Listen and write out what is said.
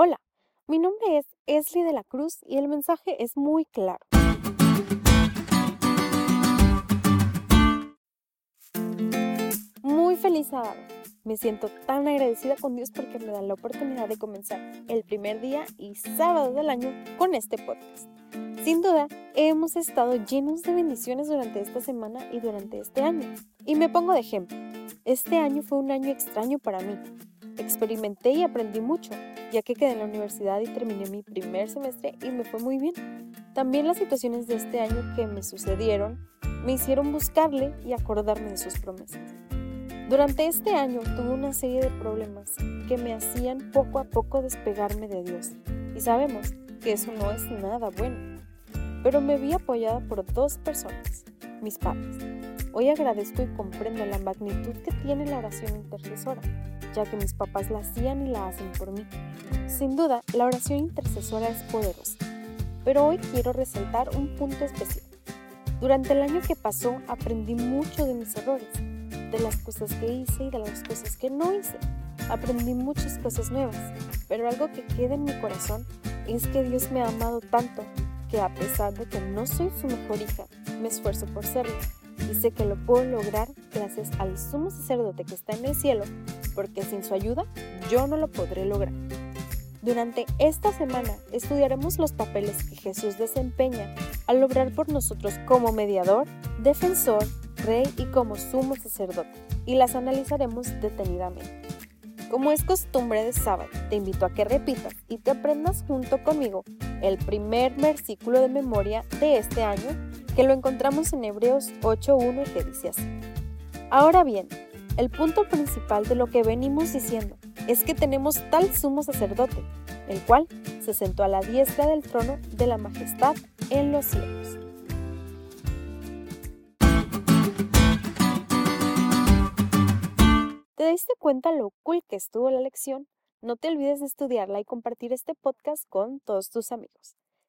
Hola, mi nombre es Esli de la Cruz y el mensaje es muy claro. Muy feliz sábado. Me siento tan agradecida con Dios porque me da la oportunidad de comenzar el primer día y sábado del año con este podcast. Sin duda, hemos estado llenos de bendiciones durante esta semana y durante este año. Y me pongo de ejemplo. Este año fue un año extraño para mí. Experimenté y aprendí mucho, ya que quedé en la universidad y terminé mi primer semestre y me fue muy bien. También las situaciones de este año que me sucedieron me hicieron buscarle y acordarme de sus promesas. Durante este año tuve una serie de problemas que me hacían poco a poco despegarme de Dios. Y sabemos que eso no es nada bueno. Pero me vi apoyada por dos personas, mis padres. Hoy agradezco y comprendo la magnitud que tiene la oración intercesora ya que mis papás la hacían y la hacen por mí. Sin duda, la oración intercesora es poderosa, pero hoy quiero resaltar un punto especial. Durante el año que pasó aprendí mucho de mis errores, de las cosas que hice y de las cosas que no hice. Aprendí muchas cosas nuevas, pero algo que queda en mi corazón es que Dios me ha amado tanto que a pesar de que no soy su mejor hija, me esfuerzo por serlo y sé que lo puedo lograr gracias al sumo sacerdote que está en el cielo porque sin su ayuda yo no lo podré lograr. Durante esta semana estudiaremos los papeles que Jesús desempeña al lograr por nosotros como mediador, defensor, rey y como sumo sacerdote, y las analizaremos detenidamente. Como es costumbre de sábado, te invito a que repitas y te aprendas junto conmigo el primer versículo de memoria de este año, que lo encontramos en Hebreos 8.1 que dice así. Ahora bien, el punto principal de lo que venimos diciendo es que tenemos tal sumo sacerdote, el cual se sentó a la diestra del trono de la majestad en los cielos. ¿Te diste cuenta lo cool que estuvo la lección? No te olvides de estudiarla y compartir este podcast con todos tus amigos.